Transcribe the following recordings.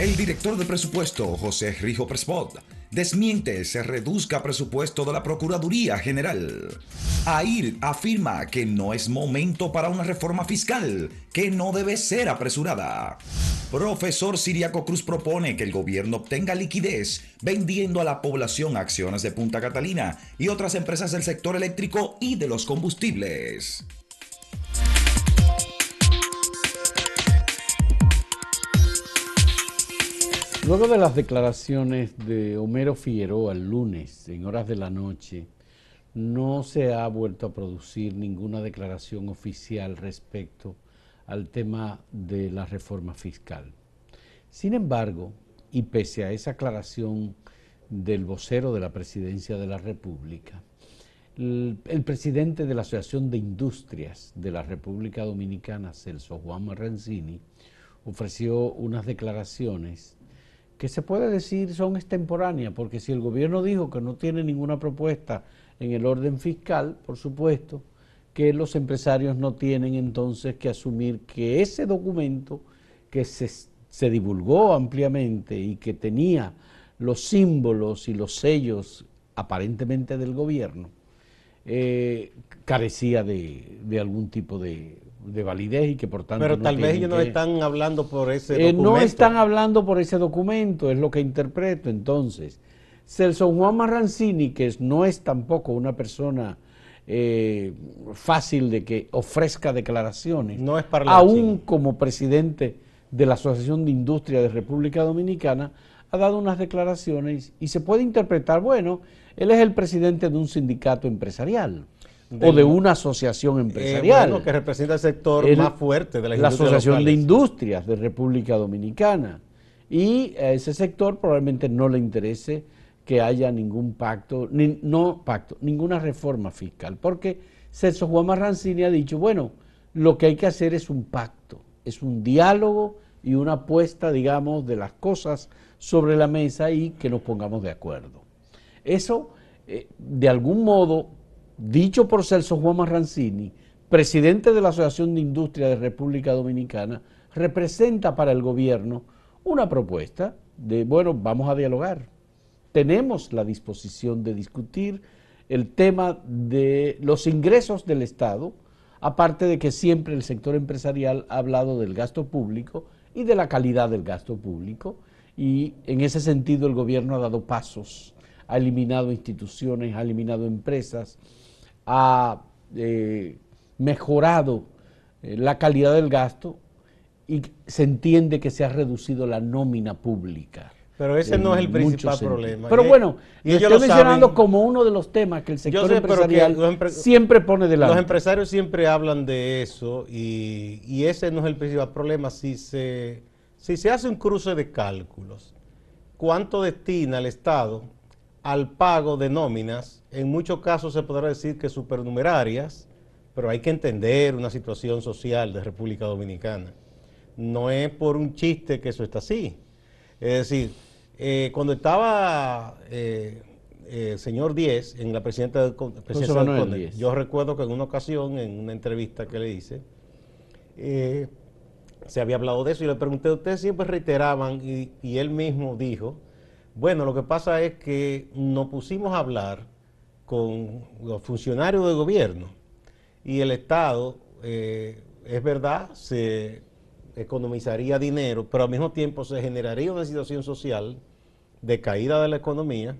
El director de presupuesto, José Rijo Prespot, desmiente se reduzca presupuesto de la Procuraduría General. AIR afirma que no es momento para una reforma fiscal, que no debe ser apresurada. Profesor Siriaco Cruz propone que el gobierno obtenga liquidez vendiendo a la población acciones de Punta Catalina y otras empresas del sector eléctrico y de los combustibles. Luego de las declaraciones de Homero Figueroa el lunes en horas de la noche, no se ha vuelto a producir ninguna declaración oficial respecto al tema de la reforma fiscal. Sin embargo, y pese a esa aclaración del vocero de la Presidencia de la República, el, presidente de la Asociación de Industrias de la República Dominicana, Celso Juan Marrancini, ofreció unas declaraciones que se puede decir son extemporáneas, porque si el gobierno dijo que no tiene ninguna propuesta en el orden fiscal, por supuesto, que los empresarios no tienen entonces que asumir que ese documento que se, se divulgó ampliamente y que tenía los símbolos y los sellos aparentemente del gobierno, eh, carecía de, de, algún tipo de, de, validez y que por tanto... Pero tal vez ellos no están hablando por ese eh, documento. No están hablando por ese documento, es lo que interpreto entonces. Celso Juan Marrancini, que no es tampoco una persona eh, fácil de que ofrezca declaraciones, no es aún como presidente de la Asociación de Industria de República Dominicana, ha dado unas declaraciones y se puede interpretar, bueno, él es el presidente de un sindicato empresarial o de una asociación Eh, empresarial. bueno, que representa el sector El- más fuerte de la la Asociación de. Industrias de República Dominicana. Y a ese sector probablemente no le interese que haya ningún pacto, ni- no pacto, ninguna reforma fiscal, porque Celso Juan Marrancini ha dicho, bueno, lo que hay que hacer es un pacto, es un diálogo y una puesta, digamos, de las cosas sobre la mesa y que nos pongamos de acuerdo. Eso, eh, de algún modo, dicho por Celso Juan Marrancini, presidente de la Asociación de Industria de República Dominicana, representa para el gobierno una propuesta de, bueno, vamos a dialogar. Tenemos la disposición de discutir el tema de los ingresos del Estado, aparte de que siempre el sector empresarial ha hablado del gasto público y de la calidad del gasto público, y en ese sentido el gobierno ha dado pasos, ha eliminado instituciones, ha eliminado empresas, ha eh, mejorado eh, la calidad del gasto y se entiende que se ha reducido la nómina pública. Pero ese no es el principal problema. Pero bueno, y estoy mencionando saben. como uno de los temas que el sector sé, empresarial empre- siempre pone delante. Los empresarios siempre hablan de eso y, y ese no es el principal problema. Si se, si se hace un cruce de cálculos, ¿cuánto destina el Estado al pago de nóminas? En muchos casos se podrá decir que supernumerarias, pero hay que entender una situación social de República Dominicana. No es por un chiste que eso está así. Es decir, eh, cuando estaba eh, eh, el señor Díez en la presidenta del presidencia del Díez. yo recuerdo que en una ocasión, en una entrevista que le hice, eh, se había hablado de eso y le pregunté, ustedes siempre reiteraban y, y él mismo dijo, bueno, lo que pasa es que nos pusimos a hablar con los funcionarios del gobierno. Y el Estado, eh, es verdad, se economizaría dinero, pero al mismo tiempo se generaría una situación social de caída de la economía.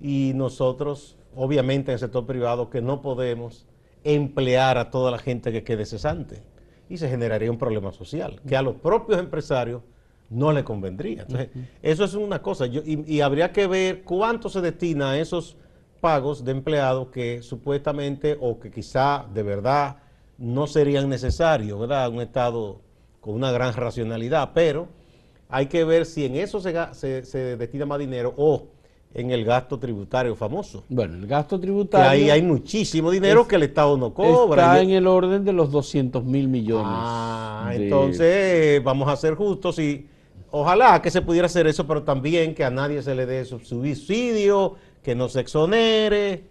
Y nosotros, obviamente en el sector privado, que no podemos emplear a toda la gente que quede cesante. Y se generaría un problema social que a los propios empresarios no le convendría. Entonces, eso es una cosa. Yo- y, y habría que ver cuánto se destina a esos pagos de empleados que supuestamente o que quizá de verdad no serían necesarios, ¿verdad? Un Estado con una gran racionalidad, pero hay que ver si en eso se, se- se destina más dinero o en el gasto tributario famoso. Bueno, el gasto tributario ahí hay muchísimo dinero es- que el Estado no cobra. está en el orden de los 200 mil millones. Ah, de- entonces vamos a ser justos y ojalá que se pudiera hacer eso, pero también que a nadie se le dé sub- subsidio, que no se exonere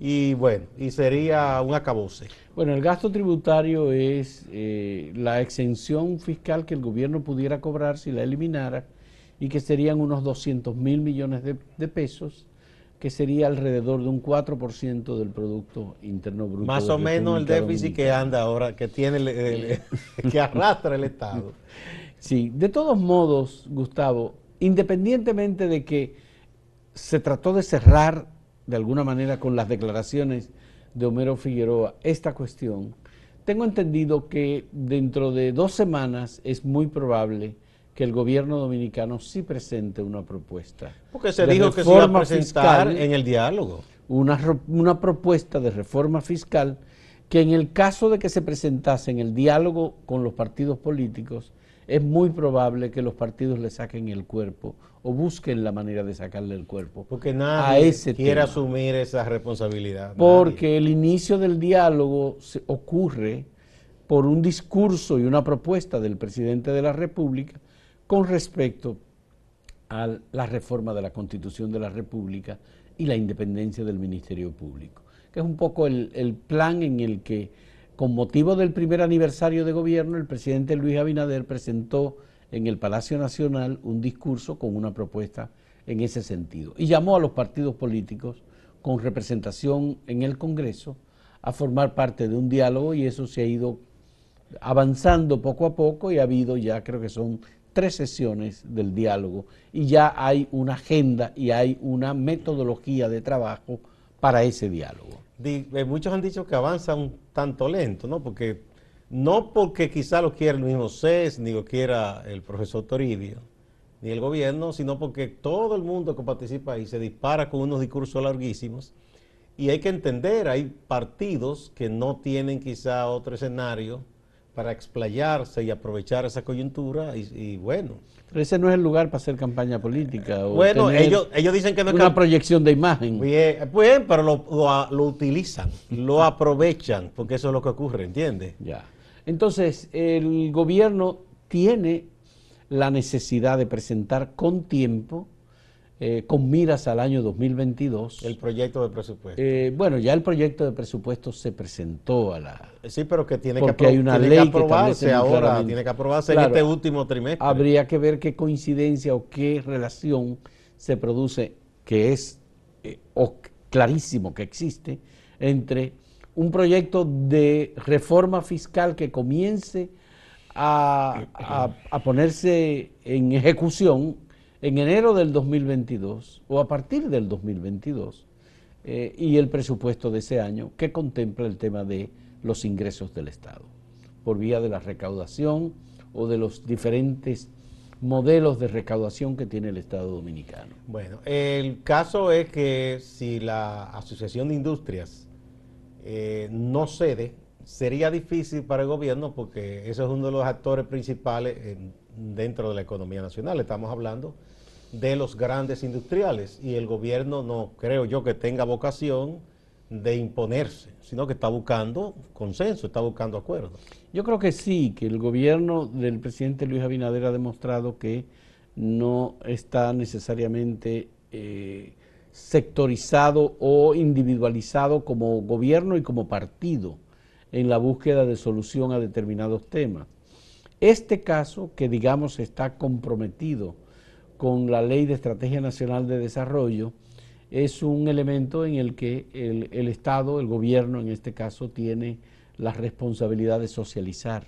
y bueno, y sería un acabose. Bueno, el gasto tributario es eh, la exención fiscal que el gobierno pudiera cobrar si la eliminara y que serían unos 200 mil millones de, pesos, que sería alrededor de un 4% del Producto Interno Bruto. Más o menos el déficit que anda ahora, que tiene, que arrastra el Estado. Sí, de todos modos, Gustavo, independientemente de que se trató de cerrar de alguna manera con las declaraciones de Homero Figueroa esta cuestión, tengo entendido que dentro de dos semanas es muy probable que el gobierno dominicano sí presente una propuesta. Porque se dijo que se iba a presentar en el diálogo. Una, una propuesta de reforma fiscal que en el caso de que se presentase en el diálogo con los partidos políticos, es muy probable que los partidos le saquen el cuerpo o busquen la manera de sacarle el cuerpo. Porque nadie quiere asumir esa responsabilidad. Porque el inicio del diálogo se ocurre por un discurso y una propuesta del presidente de la República con respecto a la reforma de la Constitución de la República y la independencia del Ministerio Público, que es un poco el, el plan en el que con motivo del primer aniversario de gobierno, el presidente Luis Abinader presentó en el Palacio Nacional un discurso con una propuesta en ese sentido y llamó a los partidos políticos con representación en el Congreso a formar parte de un diálogo y eso se ha ido avanzando poco a poco y ha habido ya creo que son tres sesiones del diálogo y ya hay una agenda y hay una metodología de trabajo para ese diálogo. Eh, muchos han dicho que avanza un tanto lento, ¿no? Porque no porque quizá lo quiera el mismo CES, ni lo quiera el profesor Toribio, ni el gobierno, sino porque todo el mundo que participa ahí se dispara con unos discursos larguísimos y hay que entender, hay partidos que no tienen quizá otro escenario para explayarse y aprovechar esa coyuntura y, bueno. Pero ese no es el lugar para hacer campaña política. bueno, ellos, ellos dicen que no es una proyección de imagen. Bien, pero lo, lo, utilizan, lo aprovechan, porque eso es lo que ocurre, ¿entiendes? Ya. Entonces, el gobierno tiene la necesidad de presentar con tiempo eh, con miras al año 2022. El proyecto de presupuesto. Eh, bueno, ya el proyecto de presupuesto se presentó a la... Sí, pero que tiene, que, hay una ley que aprobarse ahora, tiene que aprobarse en este último trimestre. Habría que ver qué coincidencia o qué relación se produce, que es eh, clarísimo que existe, entre un proyecto de reforma fiscal que comience a, a ponerse en ejecución en enero del 2022 o a partir del 2022 eh, y el presupuesto de ese año que contempla el tema de los ingresos del Estado por vía de la recaudación o de los diferentes modelos de recaudación que tiene el Estado dominicano. Bueno, el caso es que si la Asociación de Industrias eh, no cede, sería difícil para el gobierno porque eso es uno de los actores principales dentro de la economía nacional. Estamos hablando de los grandes industriales y el gobierno no creo yo que tenga vocación de imponerse, sino que está buscando consenso, está buscando acuerdo. Yo creo que sí, que el gobierno del presidente Luis Abinader ha demostrado que no está necesariamente eh, sectorizado o individualizado como gobierno y como partido en la búsqueda de solución a determinados temas. Este caso, que digamos está comprometido con la Ley de Estrategia Nacional de Desarrollo, es un elemento en el que el, Estado, el gobierno en este caso, tiene la responsabilidad de socializar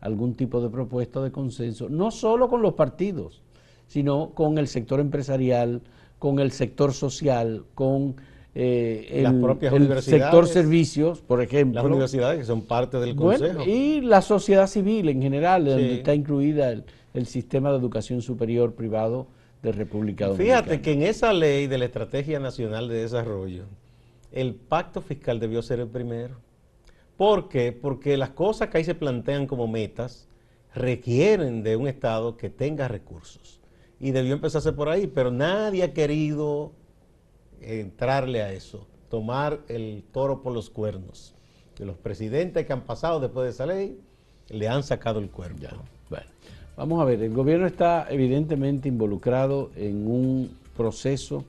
algún tipo de propuesta de consenso, no solo con los partidos, sino con el sector empresarial, con el sector social, con eh, el, sector servicios, por ejemplo. Las universidades que son parte del Consejo. y la sociedad civil en general, donde está incluida el, el sistema de educación superior privado de República Dominicana. Fíjate que en esa ley de la Estrategia Nacional de Desarrollo, el pacto fiscal debió ser el primero. ¿Por qué? Porque las cosas que ahí se plantean como metas requieren de un Estado que tenga recursos. Y debió empezarse por ahí, pero nadie ha querido entrarle a eso, tomar el toro por los cuernos. De los presidentes que han pasado después de esa ley, le han sacado el cuerno. Bueno. Vamos a ver, el gobierno está evidentemente involucrado en un proceso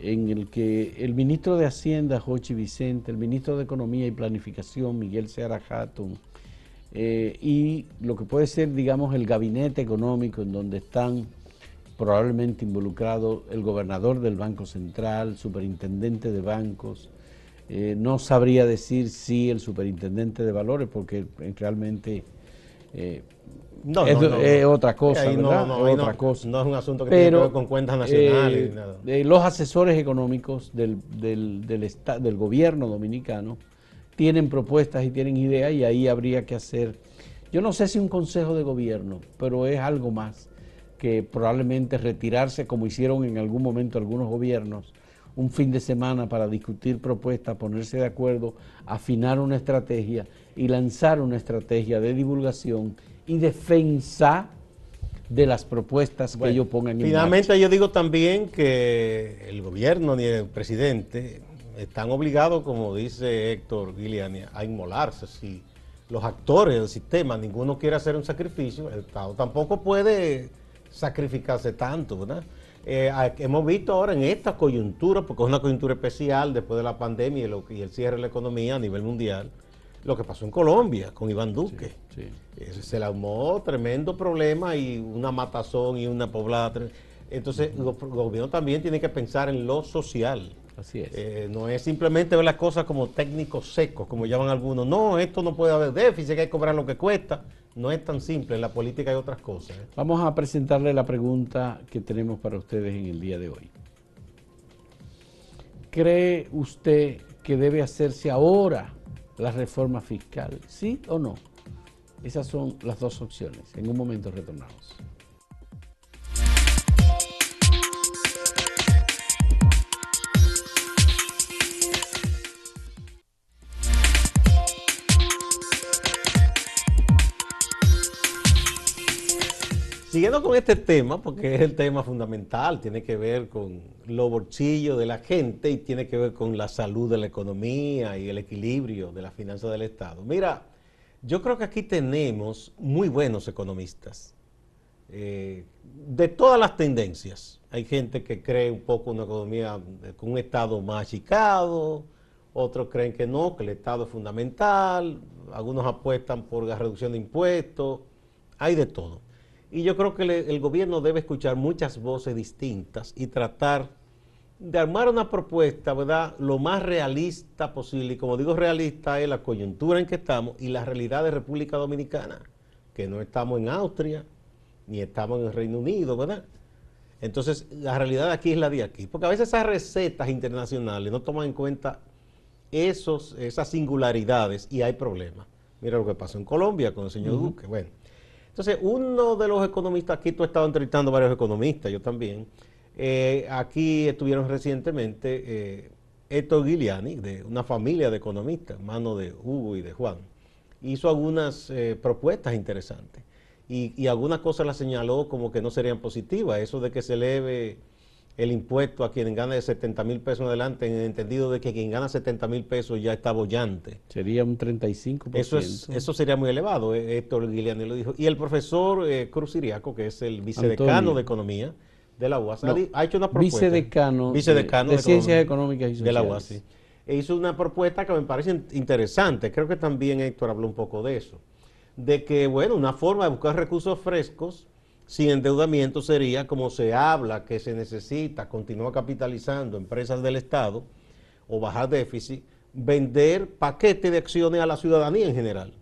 en el que el ministro de Hacienda, Jochi Vicente, el ministro de Economía y Planificación, Miguel Seara Hatton, eh, y lo que puede ser, digamos, el gabinete económico en donde están probablemente involucrado el gobernador del Banco Central, superintendente de bancos. Eh, no sabría decir si el superintendente de valores, porque realmente eh, es, otra cosa, ¿verdad? No, otra cosa. no es un asunto que tiene que ver con cuentas nacionales. Eh, los asesores económicos del, del, del, del gobierno dominicano tienen propuestas y tienen ideas y ahí habría que hacer, yo no sé si un consejo de gobierno, pero es algo más que probablemente retirarse como hicieron en algún momento algunos gobiernos, un fin de semana para discutir propuestas, ponerse de acuerdo, afinar una estrategia y lanzar una estrategia de divulgación y defensa de las propuestas que ellos pongan en Finalmente yo digo también que el gobierno ni el presidente están obligados, como dice Héctor Guiliani, a inmolarse. Si los actores del sistema, ninguno quiere hacer un sacrificio, el Estado tampoco puede sacrificarse tanto, ¿verdad? Eh, hemos visto ahora en esta coyuntura, porque es una coyuntura especial después de la pandemia y, el cierre de la economía a nivel mundial, lo que pasó en Colombia con Iván Duque. Se le armó tremendo problema y una matazón y una poblada. Entonces, el gobierno también tiene que pensar en lo social. Así es. Eh, no es simplemente ver las cosas como técnicos secos, como llaman algunos. No, esto no puede haber déficit, hay que cobrar lo que cuesta. No es tan simple, en la política hay otras cosas. ¿eh? Vamos a presentarle la pregunta que tenemos para ustedes en el día de hoy. ¿Cree usted que debe hacerse ahora la reforma fiscal? ¿Sí o no? Esas son las dos opciones. En un momento retornamos. Siguiendo con este tema, porque es el tema fundamental, tiene que ver con los bolsillos de la gente y tiene que ver con la salud de la economía y el equilibrio de las finanzas del Estado. Mira, yo creo que aquí tenemos muy buenos economistas eh, de todas las tendencias. Hay gente que cree un poco una economía con un Estado más achicado, otros creen que no, que el Estado es fundamental, algunos apuestan por la reducción de impuestos, hay de todo. Y yo creo que el gobierno debe escuchar muchas voces distintas y tratar de armar una propuesta, ¿verdad? Lo más realista posible. Y como digo realista es la coyuntura en que estamos y la realidad de República Dominicana, que no estamos en Austria ni estamos en el Reino Unido, ¿verdad? Entonces, la realidad aquí es la de aquí. Porque a veces esas recetas internacionales no toman en cuenta esos, esas singularidades y hay problemas. Mira lo que pasó en Colombia con el señor Duque. Bueno, entonces, uno de los economistas, aquí tú has estado entrevistando varios economistas, yo también, eh, aquí estuvieron recientemente eh, Héctor Guiliani, de una familia de economistas, hermano de Hugo y de Juan, hizo algunas eh, propuestas interesantes y, y algunas cosas las señaló como que no serían positivas, eso de que se eleve el impuesto a quien gana de 70 mil pesos en adelante, en el entendido de que quien gana 70 mil pesos ya está bollante. Sería un 35%. Eso, es, eso sería muy elevado, eh, Héctor Guiliani lo dijo. Y el profesor eh, Cruz Iriaco, que es el vicedecano de Economía de la UAS, ha hecho una propuesta. Vicedecano, vicedecano de, Ciencias Económicas y Sociales. De la UAS, sí. E hizo una propuesta que me parece interesante. Creo que también Héctor habló un poco de eso. De que, bueno, una forma de buscar recursos frescos sin endeudamiento sería como se habla que se necesita continuar capitalizando empresas del Estado o bajar déficit, vender paquetes de acciones a la ciudadanía en general.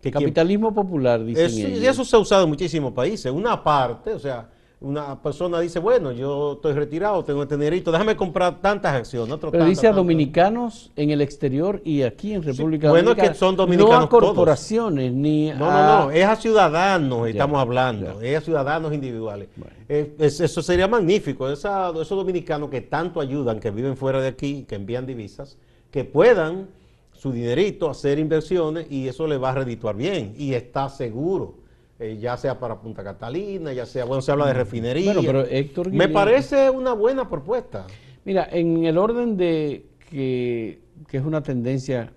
Capitalismo popular, dicen eso, Y eso se ha usado en muchísimos países. Una parte, o sea, una persona dice, bueno, yo estoy retirado, tengo este dinerito, déjame comprar tantas acciones. Pero dice a dominicanos en el exterior y aquí en República Dominicana. Bueno, que son dominicanos No a corporaciones ni no, a... No, no, es a ciudadanos, estamos hablando, es a ciudadanos individuales. eso sería magnífico, esos dominicanos que tanto ayudan, que viven fuera de aquí, que envían divisas, que puedan su dinerito hacer inversiones y eso le va a redituar bien y está seguro eh, ya sea para Punta Catalina, ya sea, bueno, se habla de refinería. Bueno, pero Héctor Me parece una buena propuesta. Mira, en el orden de que, que es una tendencia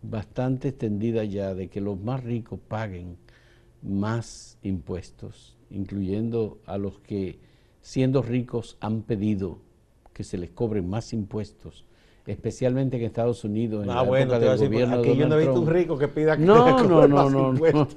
bastante extendida ya de que los más ricos paguen más impuestos, incluyendo a los que siendo ricos han pedido que se les cobren más impuestos especialmente en Estados Unidos, en Ah, la bueno, época te del decir, gobierno aquí de yo no he visto un rico que pida que No, le no, no, no, no.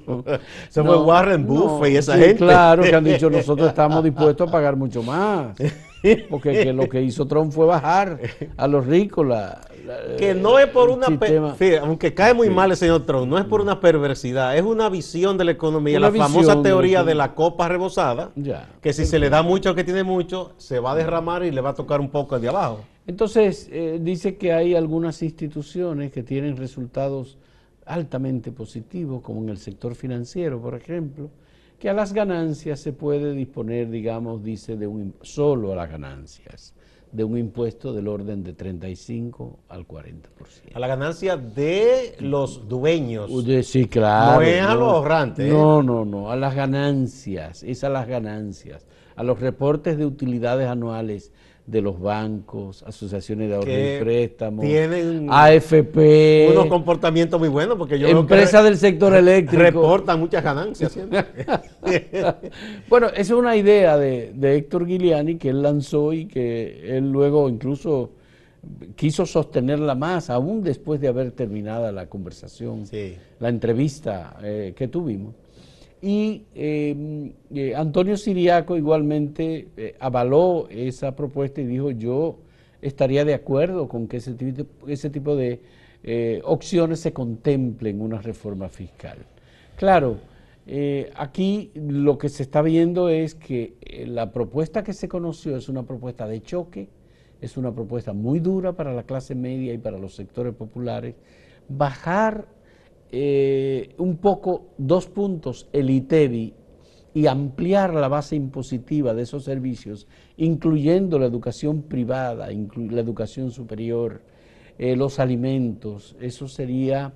No, fue Warren Buffett y esa sí, gente. Claro, que han dicho nosotros estamos dispuestos a pagar mucho más. Porque que lo que hizo Trump fue bajar a los ricos la, la- Que no es por una... fíjate, aunque cae muy mal el señor Trump, no es por una perversidad, es una visión de la economía, Una la famosa teoría de la copa rebosada, Ya. que si se le da mucho al que tiene mucho, se va a derramar y le va a tocar un poco al de abajo. Entonces, eh, dice que hay algunas instituciones que tienen resultados altamente positivos, como en el sector financiero, por ejemplo, que a las ganancias se puede disponer, digamos, dice, de un solo a las ganancias, de un impuesto del orden de 35 al 40%. A la ganancia de los dueños. Sí, claro. No es a los ahorrantes, ¿eh? No, no, no, a las ganancias, es a las ganancias, a los reportes de utilidades anuales de los bancos, asociaciones de ahorro y préstamos, tienen AFP, unos comportamientos muy buenos porque yo empresas re- del sector eléctrico. reportan muchas ganancias. Bueno, esa es una idea de, de Héctor Giuliani que él lanzó y que él luego incluso quiso sostenerla más, aún después de haber terminada la conversación, Sí. la entrevista eh, que tuvimos. Y eh, eh, Antonio Siriaco igualmente eh, avaló esa propuesta y dijo yo estaría de acuerdo con que ese tipo, ese tipo de eh, opciones se contemplen en una reforma fiscal. Claro, aquí lo que se está viendo es que la propuesta que se conoció es una propuesta de choque, es una propuesta muy dura para la clase media y para los sectores populares. Bajar eh, un poco, dos puntos, el ITEBI y ampliar la base impositiva de esos servicios, incluyendo la educación privada, la educación superior, eh, los alimentos, eso sería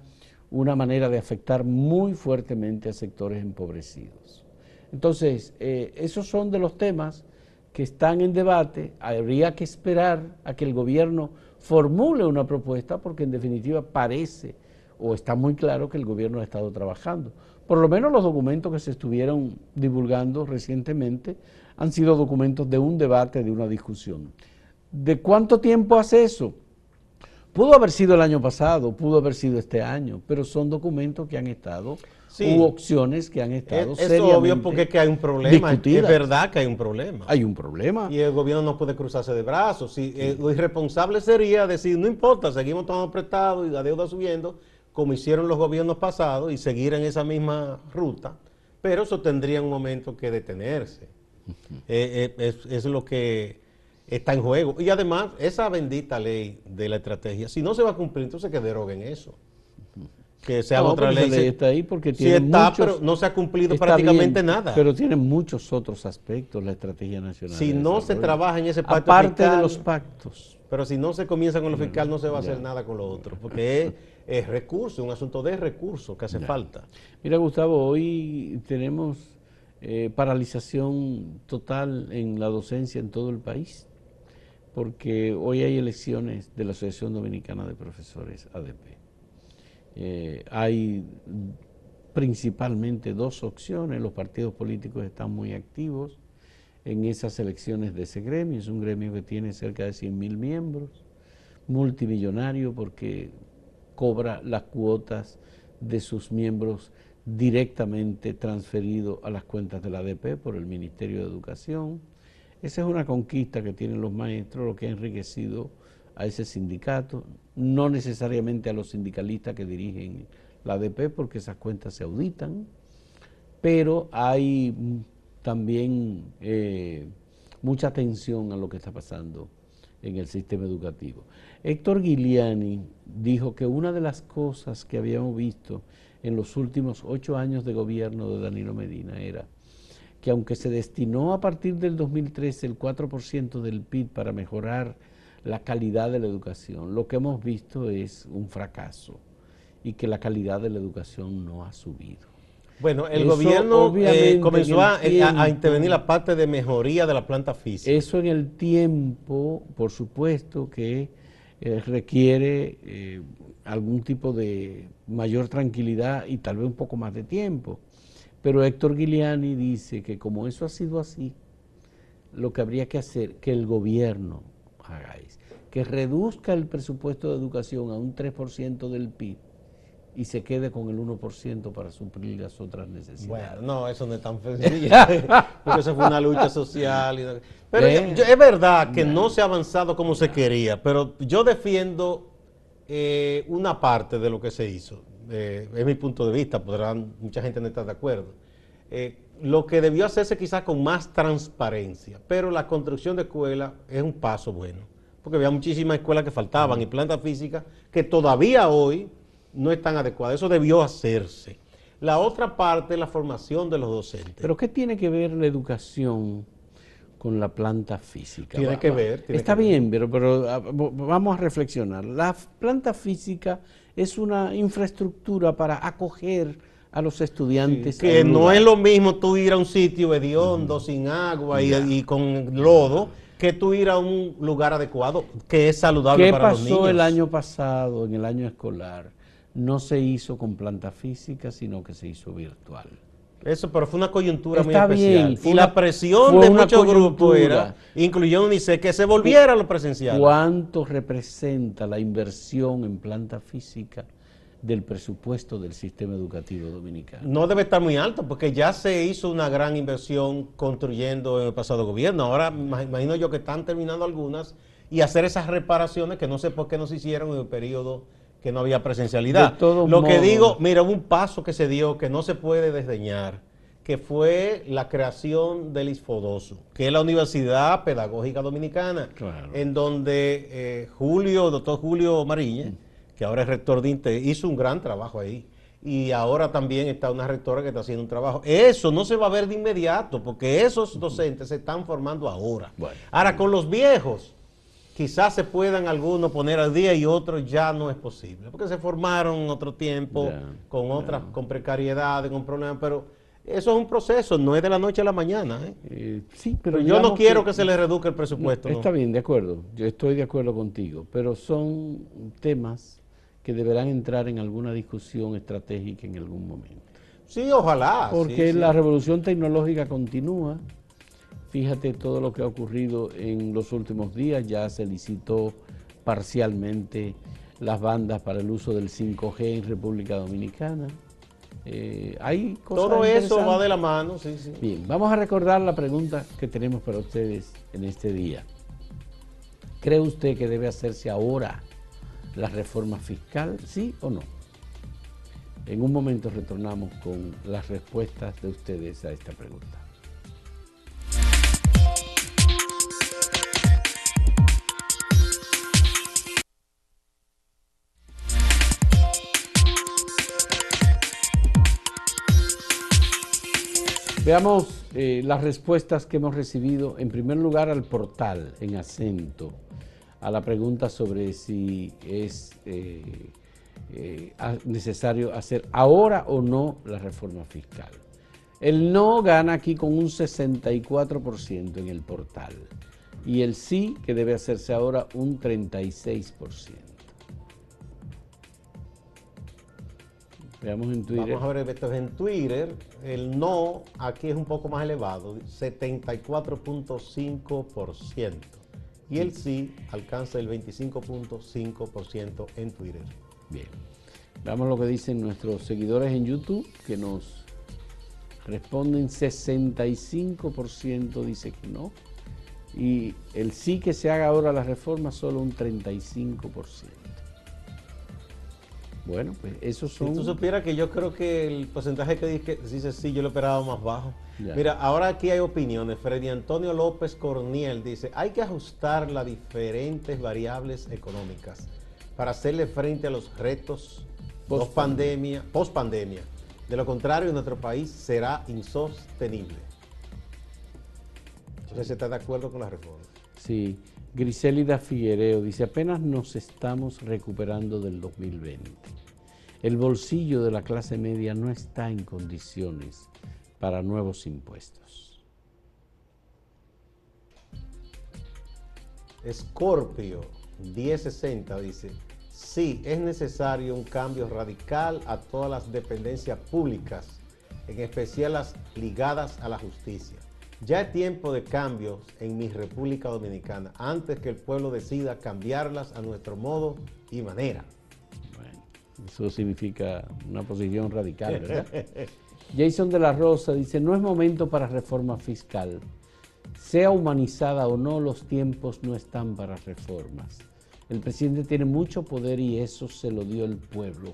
una manera de afectar muy fuertemente a sectores empobrecidos. Entonces, eh, esos son de los temas que están en debate. Habría que esperar a que el gobierno formule una propuesta porque en definitiva parece o está muy claro que el gobierno ha estado trabajando. Por lo menos los documentos que se estuvieron divulgando recientemente han sido documentos de un debate, de una discusión. ¿De cuánto tiempo hace eso? Pudo haber sido el año pasado, pudo haber sido este año, pero son documentos que han estado, Sí. u opciones que han estado Es, es obvio porque es que hay un problema. discutidas. Es verdad que hay un problema. Hay un problema. Y el gobierno no puede cruzarse de brazos. Si, eh, lo irresponsable sería decir, no importa, seguimos tomando prestado y la deuda subiendo, como hicieron los gobiernos pasados, y seguir en esa misma ruta. Pero eso tendría un momento que detenerse. Eh, eh, es, es lo que está en juego. Y además, esa bendita ley de la estrategia, si no se va a cumplir, entonces que deroguen eso. Que se haga No, otra ley. ley está ahí porque Sí tiene está, muchos- pero no se ha cumplido prácticamente bien, nada. Pero tiene muchos otros aspectos la estrategia nacional. Si de no se trabaja en ese pacto Aparte de los pactos. Pero si no se comienza con lo fiscal, no se va a hacer ya. nada con lo otro, porque es, es recurso, un asunto de recursos que hace falta. Mira, Gustavo, hoy tenemos eh, paralización total en la docencia en todo el país, porque hoy hay elecciones de la Asociación Dominicana de Profesores, ADP. Eh, hay principalmente dos opciones, los partidos políticos están muy activos en esas elecciones de ese gremio, es un gremio que tiene cerca de 100 mil miembros, multimillonario porque cobra las cuotas de sus miembros directamente transferido a las cuentas de la ADP por el Ministerio de Educación. Esa es una conquista que tienen los maestros, lo que ha enriquecido a ese sindicato, no necesariamente a los sindicalistas que dirigen la ADP, porque esas cuentas se auditan, pero hay también eh, mucha atención a lo que está pasando en el sistema educativo. Héctor Giuliani dijo que una de las cosas que habíamos visto en los últimos ocho años de gobierno de Danilo Medina era que aunque se destinó a partir del 2013 el 4% del PIB para mejorar la calidad de la educación, lo que hemos visto es un fracaso y que la calidad de la educación no ha subido. Bueno, el Eso, gobierno eh, comenzó a, tiempo- intervenir la parte de mejoría de la planta física. Eso en el tiempo, por supuesto, que eh, requiere eh, algún tipo de mayor tranquilidad y tal vez un poco más de tiempo. Pero Héctor Giuliani dice que como eso ha sido así, lo que habría que hacer, que el gobierno haga es que reduzca el presupuesto de educación a un 3% del PIB y se quede con el 1% para suplir las otras necesidades. Bueno, no, eso no es tan sencillo, porque eso fue una lucha social. y- pero Eh. yo- es verdad que no se ha avanzado como se quería, pero yo defiendo eh, una parte de lo que se hizo. Eh, es mi punto de vista, podrán mucha gente no estar de acuerdo. Eh, lo que debió hacerse quizás con más transparencia, pero la construcción de escuelas es un paso bueno, porque había muchísimas escuelas que faltaban y plantas físicas que todavía hoy no están adecuadas. Eso debió hacerse. La otra parte es la formación de los docentes. Pero ¿qué tiene que ver la educación con la planta física? Tiene Va- que ver, tiene Está que ver. bien, pero, pero ah, vamos a reflexionar. La planta física es una infraestructura para acoger a los estudiantes. que no lugar. es lo mismo tú ir a un sitio hediondo, sin agua y, y con lodo, que tú ir a un lugar adecuado, que es saludable ¿Qué para los niños. pasó el año pasado, en el año escolar? No se hizo con planta física, sino que se hizo virtual. Eso, pero fue una coyuntura Está muy especial. bien, fue y una- la presión fue de muchos grupos era, incluyendo UNICEF, que se volviera a lo presencial. ¿Cuánto representa la inversión en planta física del presupuesto del sistema educativo dominicano? No debe estar muy alto, porque ya se hizo una gran inversión construyendo en el pasado gobierno. Ahora imagino yo que están terminando algunas y hacer esas reparaciones que no sé por qué no se hicieron en el periodo que no había presencialidad. Lo que digo, mira, hubo un paso que se dio que no se puede desdeñar, que fue la creación del ISFODOSU, que es la Universidad Pedagógica Dominicana, Claro. en donde eh, Julio, doctor Julio Mariñez, que ahora es rector de INTE, hizo un gran trabajo ahí. Y ahora también está una rectora que está haciendo un trabajo. Eso no se va a ver de inmediato, porque esos docentes se están formando ahora. Bueno. ahora, con los viejos, quizás se puedan algunos poner al día y otros ya no es posible, porque se formaron en otro tiempo, con otras, con precariedades, con problemas, pero eso es un proceso, no es de la noche a la mañana. ¿eh? Eh, sí, pero Pero yo no quiero que, se le reduzca el presupuesto. ¿no? Está bien, de acuerdo. Yo estoy de acuerdo contigo, pero son temas que deberán entrar en alguna discusión estratégica en algún momento. Sí, ojalá. Porque sí, sí. la revolución tecnológica continúa. Fíjate todo lo que ha ocurrido en los últimos días. Ya se licitó parcialmente las bandas para el uso del 5G en República Dominicana. Eh, hay cosas Todo eso va de la mano, sí, sí. Bien, vamos a recordar la pregunta que tenemos para ustedes en este día. ¿Cree usted que debe hacerse ahora la reforma fiscal, sí o no? En un momento retornamos con las respuestas de ustedes a esta pregunta. Veamos eh, las respuestas que hemos recibido. En primer lugar, al portal en acento, a la pregunta sobre si es eh, eh, necesario hacer ahora o no la reforma fiscal. El no gana aquí con un 64% en el portal y el sí, que debe hacerse ahora, un 36%. Veamos en Twitter. Vamos a ver esto en Twitter. El no aquí es un poco más elevado, 74.5%. Y el sí alcanza el 25.5% en Twitter. Bien. Veamos lo que dicen nuestros seguidores en YouTube, que nos responden 65% dice que no. Y el sí que se haga ahora la reforma, solo un 35%. Bueno, pues esos Si son... tú supieras que yo creo que el porcentaje que dice, dice sí, yo lo esperaba más bajo. Ya. Mira, ahora aquí hay opiniones. Freddy Antonio López Corniel dice, hay que ajustar las diferentes variables económicas para hacerle frente a los retos post pandemia, post pandemia. De lo contrario, nuestro país será insostenible. Entonces, ¿se está de acuerdo con la reforma? Sí, Griselida Figuereo dice, apenas nos estamos recuperando del 2020. El bolsillo de la clase media no está en condiciones para nuevos impuestos. Scorpio 1060 dice, sí, es necesario un cambio radical a todas las dependencias públicas, en especial las ligadas a la justicia. Ya es tiempo de cambios en mi República Dominicana, antes que el pueblo decida cambiarlas a nuestro modo y manera. Bueno, eso significa una posición radical, ¿verdad? Jason de la Rosa dice, no es momento para reforma fiscal. Sea humanizada o no, los tiempos no están para reformas. El presidente tiene mucho poder y eso se lo dio el pueblo.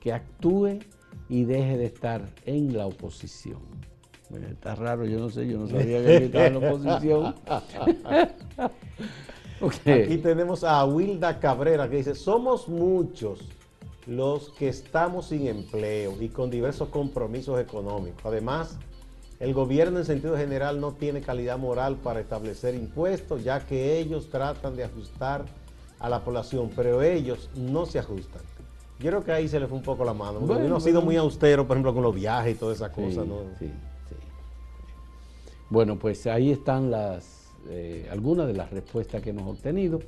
Que actúe y deje de estar en la oposición. Bueno, está raro, yo no sé, yo no sabía que estaba en la oposición. Aquí tenemos a Wilda Cabrera que dice, somos muchos los que estamos sin empleo y con diversos compromisos económicos. Además, el gobierno en sentido general no tiene calidad moral para establecer impuestos, ya que ellos tratan de ajustar a la población, pero ellos no se ajustan. Yo creo que ahí se le fue un poco la mano. Bueno, uno ha sido muy austero, por ejemplo, con los viajes y todas esas cosas. ¿no? sí. Bueno, pues ahí están las eh, algunas de las respuestas que hemos obtenido.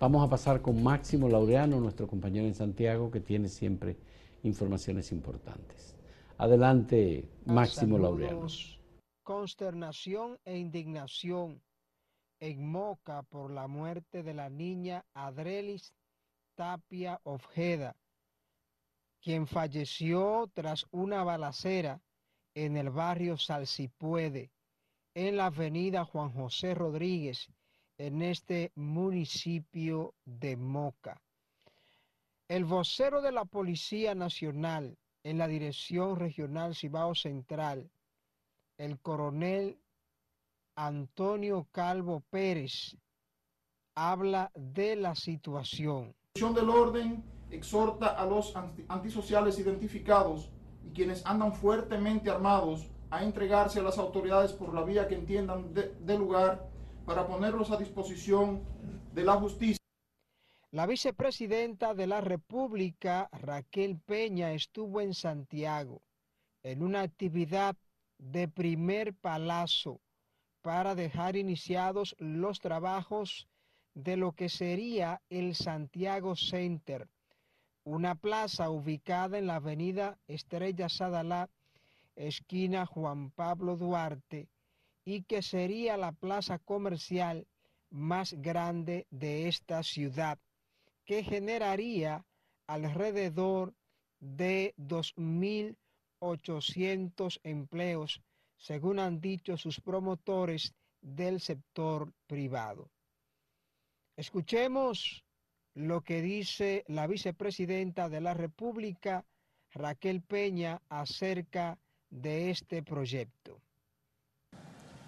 Vamos a pasar con Máximo Laureano, nuestro compañero en Santiago, que tiene siempre informaciones importantes. Adelante, Máximo Laureano. Consternación e indignación en Moca por la muerte de la niña Adrelis Tapia Ojeda, quien falleció tras una balacera en el barrio Salsipuede, en la avenida Juan José Rodríguez, en este municipio de Moca. El vocero de la Policía Nacional en la Dirección Regional Cibao Central, el coronel Antonio Calvo Pérez, habla de la situación. La del orden exhorta a los antisociales identificados y quienes andan fuertemente armados a entregarse a las autoridades por la vía que entiendan de, lugar para ponerlos a disposición de la justicia. La vicepresidenta de la República, Raquel Peña, estuvo en Santiago en una actividad de primer palazo para dejar iniciados los trabajos de lo que sería el Santiago Center, una plaza ubicada en la avenida Estrella Sadalá, esquina Juan Pablo Duarte, y que sería la plaza comercial más grande de esta ciudad, que generaría alrededor de 2.800 empleos, según han dicho sus promotores del sector privado. Escuchemos lo que dice la vicepresidenta de la República, Raquel Peña, acerca de este proyecto.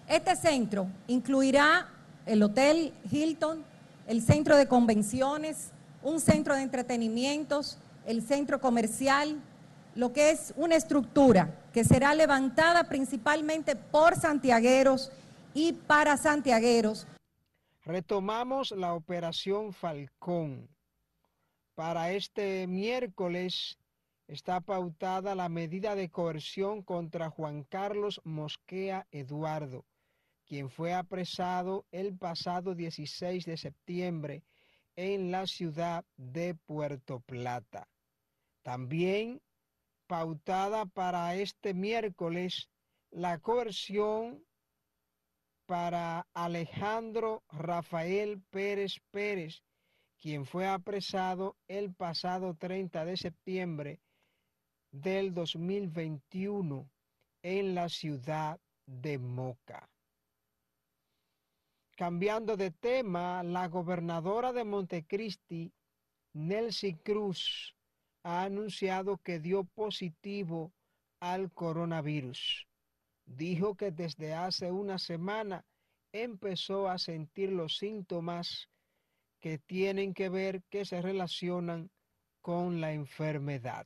Este centro incluirá el Hotel Hilton, el centro de convenciones, un centro de entretenimientos, el centro comercial, lo que es una estructura que será levantada principalmente por santiagueros y para santiagueros. Retomamos la operación Falcón. Para este miércoles está pautada la medida de coerción contra Juan Carlos Mosquea Eduardo, quien fue apresado el pasado 16 de septiembre en la ciudad de Puerto Plata. También pautada para este miércoles la coerción para Alejandro Rafael Pérez Pérez, quien fue apresado el pasado 30 de septiembre del 2021 en la ciudad de Moca. Cambiando de tema, la gobernadora de Montecristi, Nelcy Cruz, ha anunciado que dio positivo al coronavirus. Dijo que desde hace una semana empezó a sentir los síntomas que tienen que ver, que se relacionan con la enfermedad